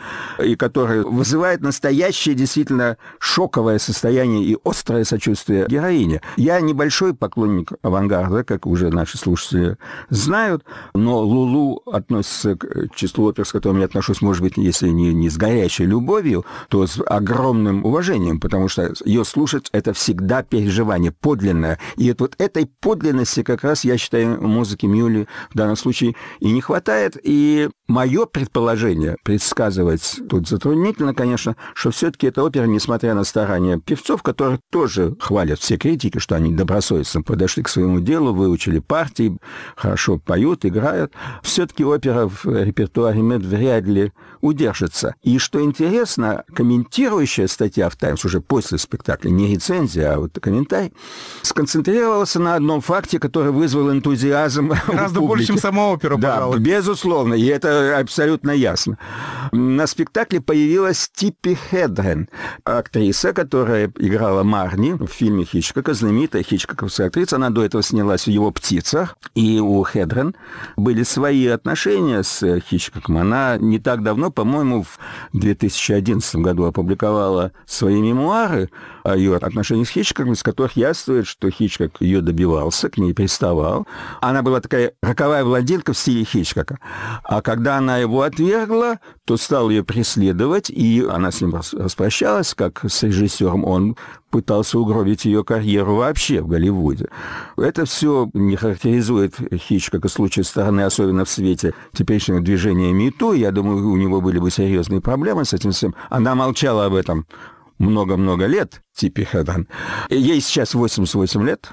и которая вызывает настоящее действительно шоковое состояние и острое сочувствие героине. Я небольшой поклонник авангарда, как уже наши слушатели знают, но Лулу относится к числу опер, с которыми я отношусь, может быть, если не, не с горячей любовью, то с огромным уважением, потому что ее слушать — это всегда переживание подлинное. И вот этой подлинности как раз, я считаю, музыки Мюли в данном случае и не хватает. И мое предположение, предсказывать тут затруднительно, конечно, что все-таки эта опера, несмотря на старания певцов, которых тоже хвалят все критики, что они добросовестно подошли к своему делу, выучили партии, хорошо поют, играют, все-таки опера в репертуаре Мед вряд ли удержится. И что интересно, комментирующая статья в «Таймс» уже после спектакля, не рецензия, а вот комментарий, сконцентрировался на одном факте, который вызвал энтузиазм Гораздо больше, чем сама опера, Да, пожалуй. безусловно, и это абсолютно ясно. На спектакле появилась Типпи Хедрен, актриса, которая играла Марни в фильме Хичкока, знаменитая хичкоковская актриса. Она до этого снялась в «Его птицах», и у Хедрен были свои отношения с Хичкоком. Она не так давно, по-моему, в 2011 году опубликовала свои мемуары о ее отношениях с Хичкоком, из которых яствует, что Хичкок ее добивался, к ней приставал. Она была такая роковая блондинка в стиле Хичкока. А когда она его отвергла, то стал ее преследовать, и она с ним рас- распрощалась, как с режиссером. Он пытался угробить ее карьеру вообще в Голливуде. Это все не характеризует Хичкока с лучшей стороны, особенно в свете теперешнего движения МИТУ. Я думаю, у него были бы серьезные проблемы с этим всем. Она молчала об этом много-много лет, Типи Хедран. Ей сейчас 88 лет,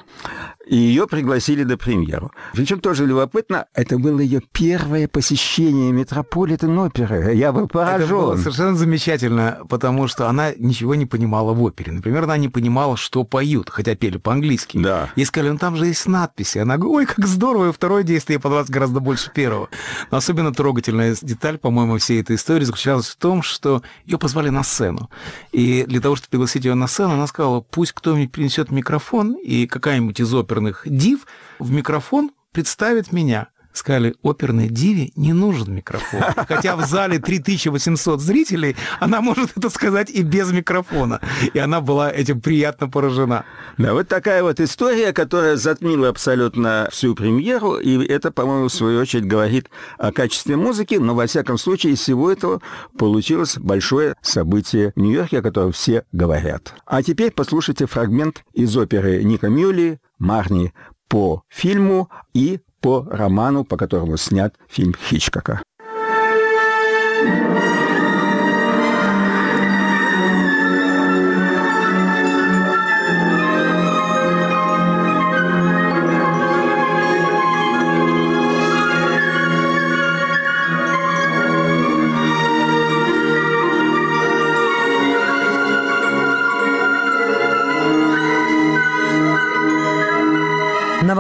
и ее пригласили на премьеру. Причем тоже любопытно, это было ее первое посещение Метрополитен оперы. Я был Это было поражен. совершенно замечательно, потому что она ничего не понимала в опере. Например, она не понимала, что поют, хотя пели по-английски. Да. Ей сказали, ну там же есть надписи. Она говорит, ой, как здорово, и второе действие понравилось гораздо больше первого. Но особенно трогательная деталь, по-моему, всей этой истории заключалась в том, что ее позвали на сцену. И для того, чтобы пригласить ее на сцену, она сказала, пусть кто-нибудь принесет микрофон, и какая-нибудь из оперных див в микрофон представит меня. Сказали, оперной диве не нужен микрофон. Хотя в зале 3800 зрителей, она может это сказать и без микрофона. И она была этим приятно поражена. Да, вот такая вот история, которая затмила абсолютно всю премьеру, и это, по-моему, в свою очередь говорит о качестве музыки, но, во всяком случае, из всего этого получилось большое событие в Нью-Йорке, о котором все говорят. А теперь послушайте фрагмент из оперы Ника Мюлли «Марни» по фильму и по роману, по которому снят фильм Хичкока. На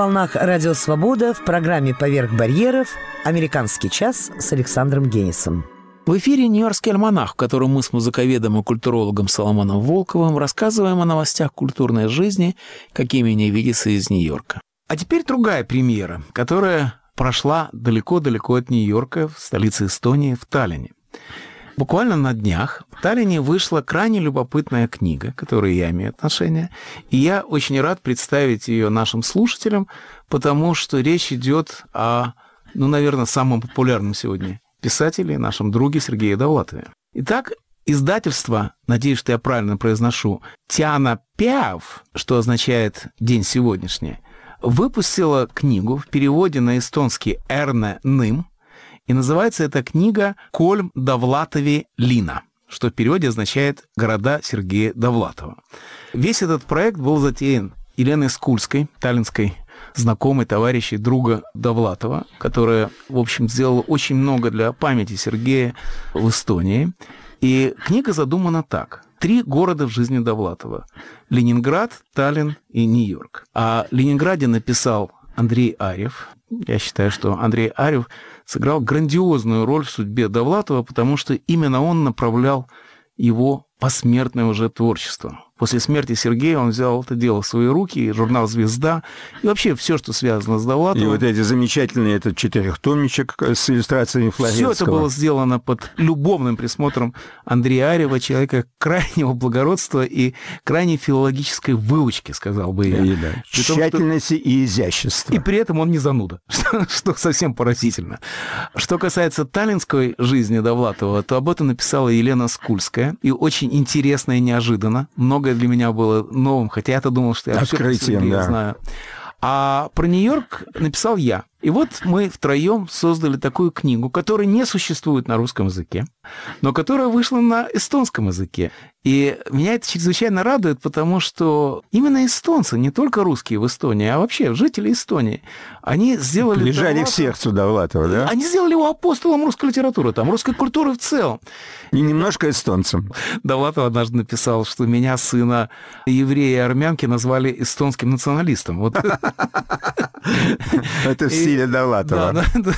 волнах Радио Свобода в программе «Поверх барьеров» «Американский час» с Александром Генисом. В эфире «Нью-Йоркский альманах», в котором мы с музыковедом и культурологом Соломоном Волковым рассказываем о новостях культурной жизни, какими не видится из Нью-Йорка. А теперь другая премьера, которая прошла далеко-далеко от Нью-Йорка, в столице Эстонии, в Таллине. Буквально на днях в Таллине вышла крайне любопытная книга, к которой я имею отношение. И я очень рад представить ее нашим слушателям, потому что речь идет о, ну, наверное, самом популярном сегодня писателе, нашем друге Сергее Довлатове. Итак, издательство, надеюсь, что я правильно произношу, Тиана Пяв, что означает «день сегодняшний», выпустила книгу в переводе на эстонский «Эрне Ным», и называется эта книга «Кольм Довлатови Лина», что в переводе означает «Города Сергея Довлатова». Весь этот проект был затеян Еленой Скульской, таллинской знакомой, товарищей, друга Довлатова, которая, в общем, сделала очень много для памяти Сергея в Эстонии. И книга задумана так. Три города в жизни Довлатова. Ленинград, Таллин и Нью-Йорк. О Ленинграде написал Андрей Арев. Я считаю, что Андрей Арев сыграл грандиозную роль в судьбе Довлатова, потому что именно он направлял его посмертное уже творчество. После смерти Сергея он взял это дело в свои руки, журнал «Звезда», и вообще все, что связано с Довлатовым. И вот эти замечательные, этот четырехтомничек с иллюстрациями Флоренского. Все это было сделано под любовным присмотром Андрея Арева, человека крайнего благородства и крайней филологической выучки, сказал бы я. И, да, том, что- Тщательности и изящества. И при этом он не зануда, что, совсем поразительно. Что касается таллинской жизни Довлатова, то об этом написала Елена Скульская. И очень интересно и неожиданно. Многое для меня было новым, хотя я-то думал, что я Открытием, Сергея да. знаю. А про Нью-Йорк написал я. И вот мы втроем создали такую книгу, которая не существует на русском языке, но которая вышла на эстонском языке. И меня это чрезвычайно радует, потому что именно эстонцы, не только русские в Эстонии, а вообще жители Эстонии, они сделали... Лежали Довлатова- сердцу Довлатова, да? Они сделали его апостолом русской литературы, там, русской культуры в целом. И немножко эстонцем. Довлатов однажды написал, что меня, сына еврея и армянки, назвали эстонским националистом. Вот. Это в Стиле Довлатова. Да, да, это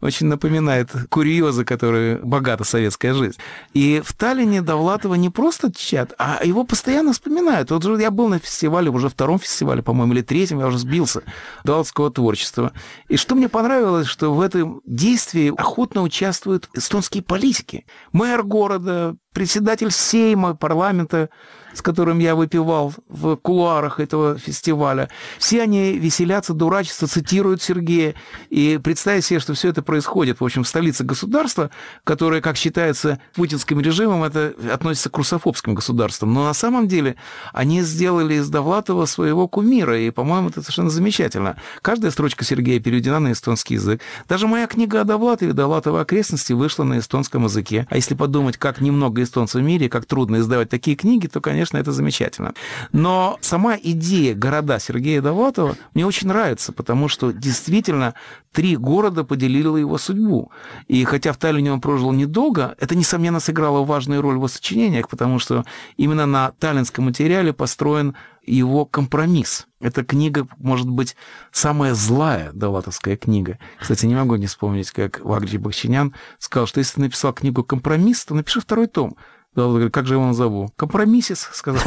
очень напоминает курьезы, которые богата советская жизнь. И в Таллине Довлатова не просто чат, а его постоянно вспоминают. Вот я был на фестивале, уже втором фестивале, по-моему, или третьем, я уже сбился, довлатовского творчества. И что мне понравилось, что в этом действии охотно участвуют эстонские политики. Мэр города, председатель Сейма, парламента, с которым я выпивал в кулуарах этого фестиваля. Все они веселятся, дурачатся, цитируют Сергея. И представить себе, что все это происходит, в общем, в столице государства, которое, как считается путинским режимом, это относится к русофобским государствам. Но на самом деле они сделали из Довлатова своего кумира, и, по-моему, это совершенно замечательно. Каждая строчка Сергея переведена на эстонский язык. Даже моя книга о Довлатове, Довлатова окрестности, вышла на эстонском языке. А если подумать, как немного эстонцев в мире, как трудно издавать такие книги, то, конечно, это замечательно. Но сама идея города Сергея Довлатова мне очень нравится, потому что действительно три города поделили его судьбу. И хотя в Таллине он прожил недолго, это, несомненно, сыграло важную роль в его сочинениях, потому что именно на таллинском материале построен его компромисс. Эта книга, может быть, самая злая довлатовская книга. Кстати, не могу не вспомнить, как Вагджи Бахчинян сказал, что если ты написал книгу «Компромисс», то напиши второй том. Говорит, как же его назову? «Компромиссис», сказал.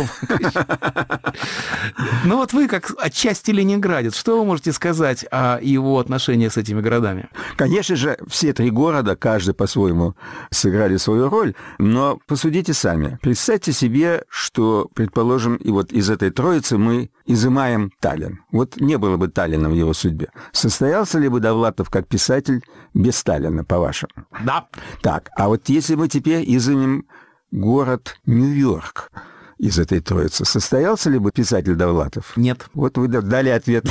Ну вот вы, как отчасти ленинградец, что вы можете сказать о его отношении с этими городами? Конечно же, все три города, каждый по-своему, сыграли свою роль, но посудите сами. Представьте себе, что, предположим, и вот из этой троицы мы изымаем Таллин. Вот не было бы Таллина в его судьбе. Состоялся ли бы Довлатов как писатель без Сталина, по-вашему? Да. Так, а вот если мы теперь изымем город Нью-Йорк из этой троицы, состоялся ли бы писатель Довлатов? Нет. Вот вы дали ответ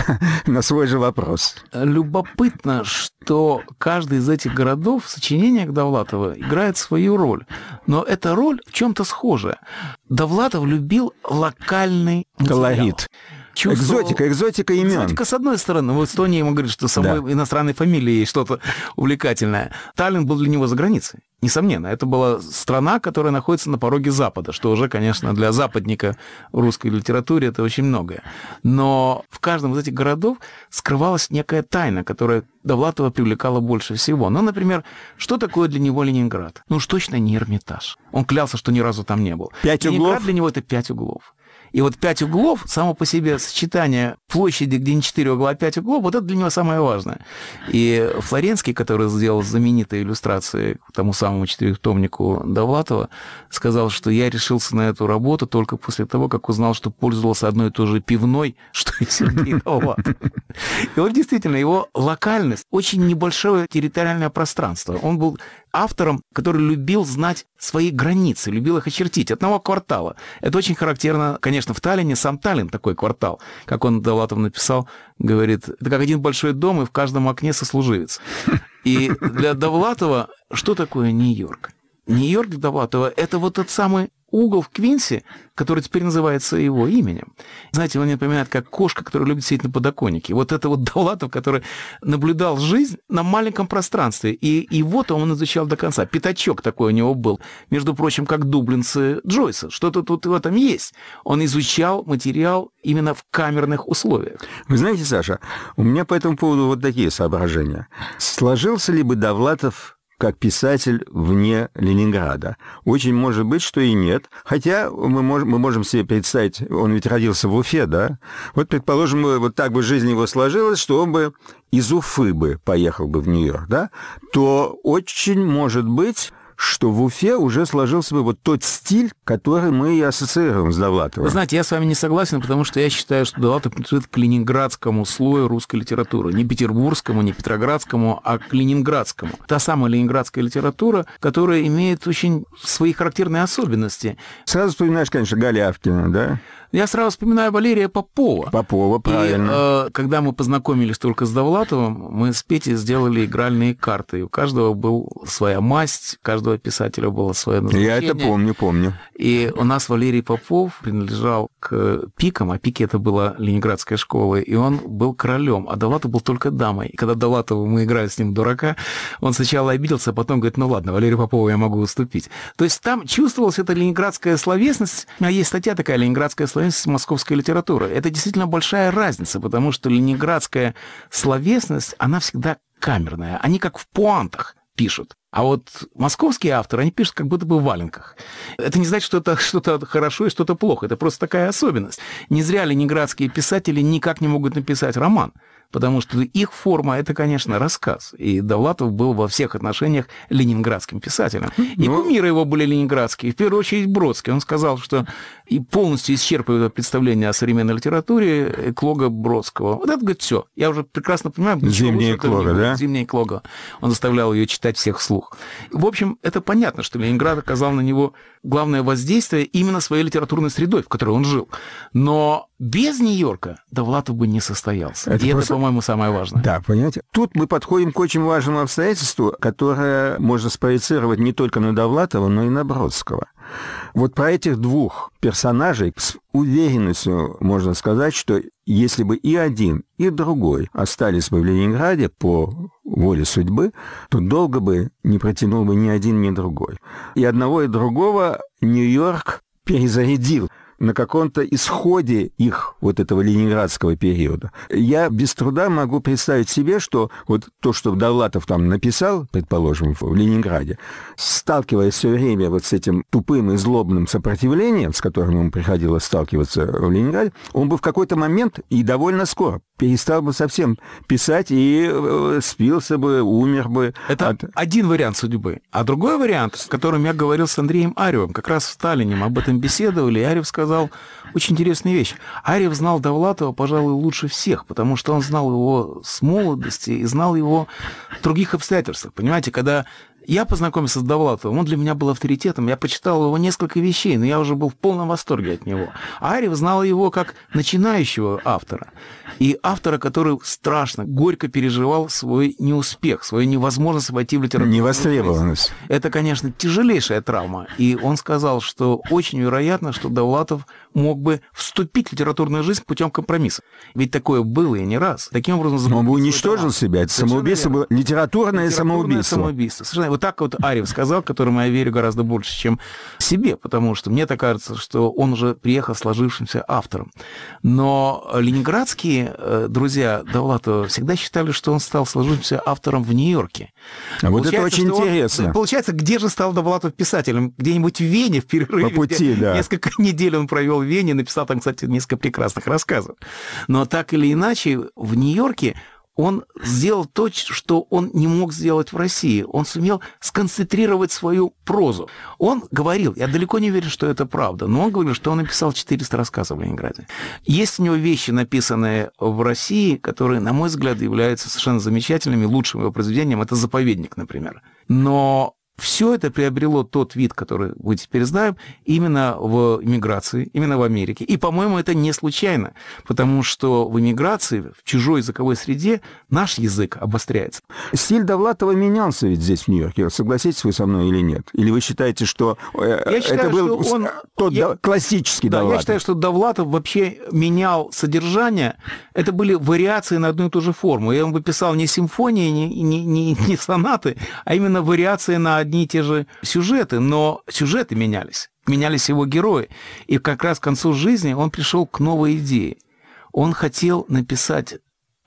на свой же вопрос. Любопытно, что каждый из этих городов в сочинениях Довлатова играет свою роль. Но эта роль в чем-то схожая. Довлатов любил локальный материал. Колорит. Чувствовал- Экзотика, экзотика имен. Экзотика, с одной стороны. В Эстонии ему говорят, что самой иностранной фамилией есть что-то увлекательное. Таллин был для него за границей. Несомненно, это была страна, которая находится на пороге Запада, что уже, конечно, для западника русской литературе это очень многое. Но в каждом из этих городов скрывалась некая тайна, которая Довлатова привлекала больше всего. Ну, например, что такое для него Ленинград? Ну уж точно не Эрмитаж. Он клялся, что ни разу там не был. Пять Ленинград углов? для него это пять углов. И вот пять углов, само по себе сочетание площади, где не четыре угла, а пять углов, вот это для него самое важное. И Флоренский, который сделал знаменитые иллюстрации к тому самому четырехтомнику Довлатова, сказал, что я решился на эту работу только после того, как узнал, что пользовался одной и той же пивной, что и Сергей Довлатов. И вот действительно, его локальность, очень небольшое территориальное пространство. Он был автором, который любил знать свои границы, любил их очертить. Одного квартала. Это очень характерно, конечно, в Таллине, сам Таллин такой квартал. Как он, Довлатов, написал, говорит, это как один большой дом, и в каждом окне сослуживец. И для Довлатова что такое Нью-Йорк? Нью-Йорк для Довлатова – это вот тот самый угол в Квинсе, который теперь называется его именем. Знаете, он мне напоминает, как кошка, которая любит сидеть на подоконнике. Вот это вот Довлатов, который наблюдал жизнь на маленьком пространстве. И, и вот он изучал до конца. Пятачок такой у него был. Между прочим, как дублинцы Джойса. Что-то тут в этом есть. Он изучал материал именно в камерных условиях. Вы знаете, Саша, у меня по этому поводу вот такие соображения. Сложился ли бы Довлатов как писатель вне Ленинграда. Очень может быть, что и нет. Хотя мы можем, мы можем себе представить, он ведь родился в Уфе, да? Вот, предположим, вот так бы жизнь его сложилась, что он бы из Уфы бы поехал бы в Нью-Йорк, да? То очень может быть что в Уфе уже сложился бы вот тот стиль, который мы и ассоциируем с Довлатовым. Вы знаете, я с вами не согласен, потому что я считаю, что Довлатов принадлежит к ленинградскому слою русской литературы. Не петербургскому, не петроградскому, а к ленинградскому. Та самая ленинградская литература, которая имеет очень свои характерные особенности. Сразу вспоминаешь, конечно, Галявкина, да? Я сразу вспоминаю Валерия Попова. Попова, правильно. И, э, когда мы познакомились только с Довлатовым, мы с Петей сделали игральные карты. У каждого был своя масть, у каждого писателя было свое назначение. Я это помню, помню. И у нас Валерий Попов принадлежал к пикам, а пики это была ленинградская школа, и он был королем, а Довлатов был только дамой. И когда Довлатова мы играли с ним дурака, он сначала обиделся, а потом говорит, ну ладно, Валерию Попову я могу уступить. То есть там чувствовалась эта ленинградская словесность. Меня есть статья такая «Ленинградская словесность московской литературы». Это действительно большая разница, потому что ленинградская словесность, она всегда камерная. Они как в пуантах пишут. А вот московские авторы, они пишут как будто бы в валенках. Это не значит, что это что-то хорошо и что-то плохо. Это просто такая особенность. Не зря ленинградские писатели никак не могут написать роман. Потому что их форма – это, конечно, рассказ. И Довлатов был во всех отношениях ленинградским писателем. И Ну, кумиры его были ленинградские. В первую очередь Бродский. Он сказал, что и полностью исчерпывает представление о современной литературе эклога Бродского. Вот это, говорит, все. Я уже прекрасно понимаю, Зимняя эклога, да? Зимняя эклога. Он заставлял ее читать всех вслух. В общем, это понятно, что Ленинград оказал на него главное воздействие именно своей литературной средой, в которой он жил. Но без Нью-Йорка Довлатов бы не состоялся. Это это, по-моему, самое важное. Да, понимаете? Тут мы подходим к очень важному обстоятельству, которое можно спроецировать не только на Довлатова, но и на Бродского. Вот про этих двух персонажей с уверенностью можно сказать, что если бы и один, и другой остались бы в Ленинграде по воле судьбы, то долго бы не протянул бы ни один, ни другой. И одного, и другого Нью-Йорк перезарядил на каком-то исходе их вот этого ленинградского периода. Я без труда могу представить себе, что вот то, что Довлатов там написал, предположим, в Ленинграде, сталкиваясь все время вот с этим тупым и злобным сопротивлением, с которым ему приходилось сталкиваться в Ленинграде, он бы в какой-то момент и довольно скоро перестал бы совсем писать и э, спился бы, умер бы. Это от- один вариант судьбы. А другой вариант, с которым я говорил с Андреем Аревым, как раз в Сталине, мы об этом беседовали, и Арев сказал очень интересную вещь. Арев знал Довлатова, пожалуй, лучше всех, потому что он знал его с молодости и знал его в других обстоятельствах. Понимаете, когда я познакомился с Довлатовым, он для меня был авторитетом, я почитал его несколько вещей, но я уже был в полном восторге от него. А Арев знал его как начинающего автора. И автора, который страшно, горько переживал свой неуспех, свою невозможность войти в литературу. Невостребованность. Это, конечно, тяжелейшая травма. И он сказал, что очень вероятно, что Довлатов мог бы вступить в литературную жизнь путем компромисса. Ведь такое было и не раз. Таким образом... Он бы уничтожил себя. Это самоубийство было литературное, Литературное самоубийство. самоубийство. Совершенно. Вот так вот Арев сказал, которому я верю гораздо больше, чем себе, потому что мне так кажется, что он уже приехал сложившимся автором. Но ленинградские э, друзья Довлатова всегда считали, что он стал сложившимся автором в Нью-Йорке. А вот это очень что он- интересно. получается, где же стал Довлатов писателем? Где-нибудь в Вене в перерыве. По пути, да. Несколько недель он провел Вене, написал там, кстати, несколько прекрасных рассказов. Но так или иначе, в Нью-Йорке он сделал то, что он не мог сделать в России. Он сумел сконцентрировать свою прозу. Он говорил, я далеко не верю, что это правда, но он говорил, что он написал 400 рассказов в Ленинграде. Есть у него вещи, написанные в России, которые, на мой взгляд, являются совершенно замечательными, лучшим его произведением. Это «Заповедник», например. Но все это приобрело тот вид, который мы теперь знаем, именно в иммиграции, именно в Америке. И, по-моему, это не случайно, потому что в иммиграции, в чужой языковой среде наш язык обостряется. Стиль Довлатова менялся ведь здесь, в Нью-Йорке. Согласитесь вы со мной или нет? Или вы считаете, что э, Я считаю, это был что он- тот я- классический Да, Довлатов? я считаю, что Довлатов вообще менял содержание. Это были вариации на одну и ту же форму. Он бы писал не симфонии, не, не, не, не сонаты, а именно вариации на одни и те же сюжеты. Но сюжеты менялись. Менялись его герои. И как раз к концу жизни он пришел к новой идее. Он хотел написать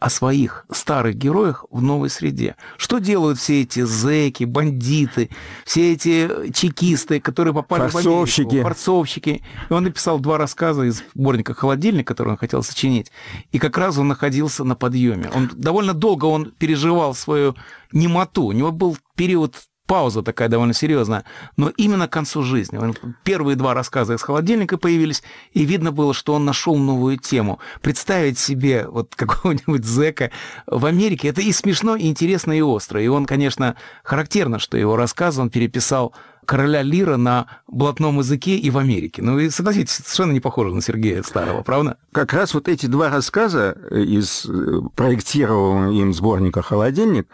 о своих старых героях в новой среде. Что делают все эти зэки, бандиты, все эти чекисты, которые попали в Форцовщики. Америку, форцовщики. И он написал два рассказа из сборника «Холодильник», который он хотел сочинить. И как раз он находился на подъеме. Он довольно долго он переживал свою немоту. У него был период пауза такая довольно серьезная, но именно к концу жизни. Первые два рассказа из холодильника появились, и видно было, что он нашел новую тему. Представить себе вот какого-нибудь зэка в Америке, это и смешно, и интересно, и остро. И он, конечно, характерно, что его рассказы он переписал короля Лира на блатном языке и в Америке. Ну и согласитесь, совершенно не похоже на Сергея Старого, правда? Как раз вот эти два рассказа из э, проектированного им сборника «Холодильник»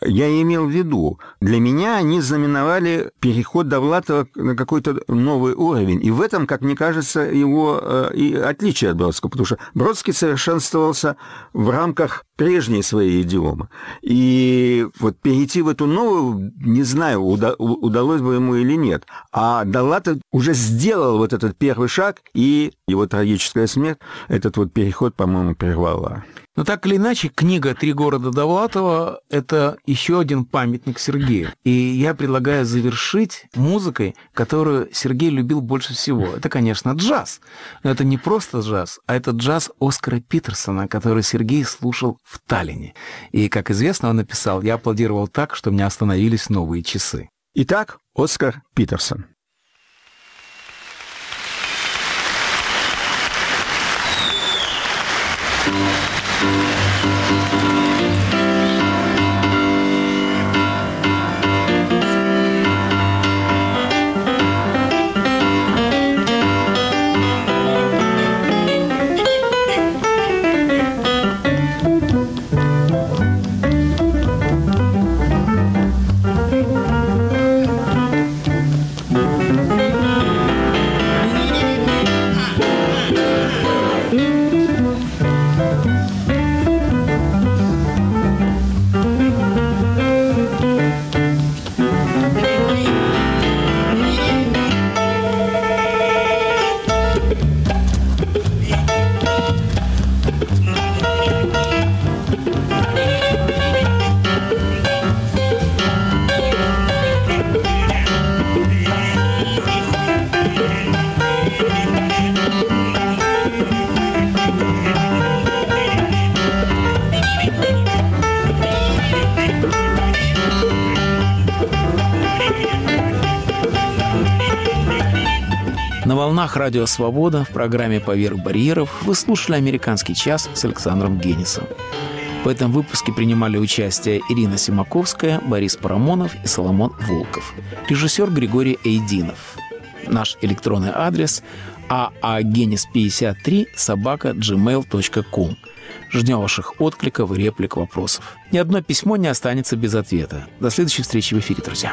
я имел в виду. Для меня они знаменовали переход Довлатова на какой-то новый уровень. И в этом, как мне кажется, его э, и отличие от Бродского, потому что Бродский совершенствовался в рамках прежней своей идиомы. И вот перейти в эту новую, не знаю, уда- удалось бы ему или нет. А Довлатов уже сделал вот этот первый шаг, и его трагическая смерть этот вот переход, по-моему, прервала. Но так или иначе, книга «Три города Довлатова» — это еще один памятник Сергею. И я предлагаю завершить музыкой, которую Сергей любил больше всего. Это, конечно, джаз. Но это не просто джаз, а это джаз Оскара Питерсона, который Сергей слушал в Таллине. И, как известно, он написал «Я аплодировал так, что мне остановились новые часы». Итак, Оскар Питерсон. На волнах Радио Свобода в программе «Поверх барьеров» вы слушали «Американский час» с Александром Генисом. В этом выпуске принимали участие Ирина Симаковская, Борис Парамонов и Соломон Волков. Режиссер Григорий Эйдинов. Наш электронный адрес aagenis53 собака gmail.com. Ждем ваших откликов, реплик, вопросов. Ни одно письмо не останется без ответа. До следующей встречи в эфире, друзья.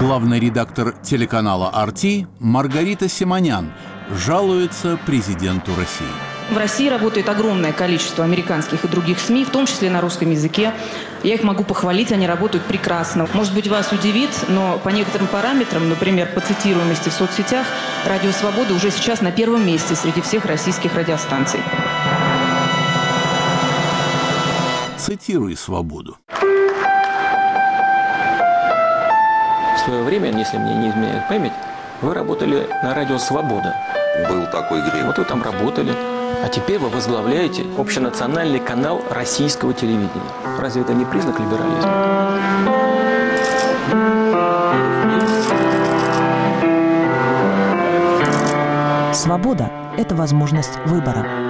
Главный редактор телеканала «Арти» Маргарита Симонян жалуется президенту России. В России работает огромное количество американских и других СМИ, в том числе на русском языке. Я их могу похвалить, они работают прекрасно. Может быть, вас удивит, но по некоторым параметрам, например, по цитируемости в соцсетях, «Радио Свобода» уже сейчас на первом месте среди всех российских радиостанций. Цитируй «Свободу». Свое время, если мне не изменяет память, вы работали на радио «Свобода». Был такой грех. Вот вы там работали. А теперь вы возглавляете общенациональный канал российского телевидения. Разве это не признак либерализма? Свобода – это возможность выбора.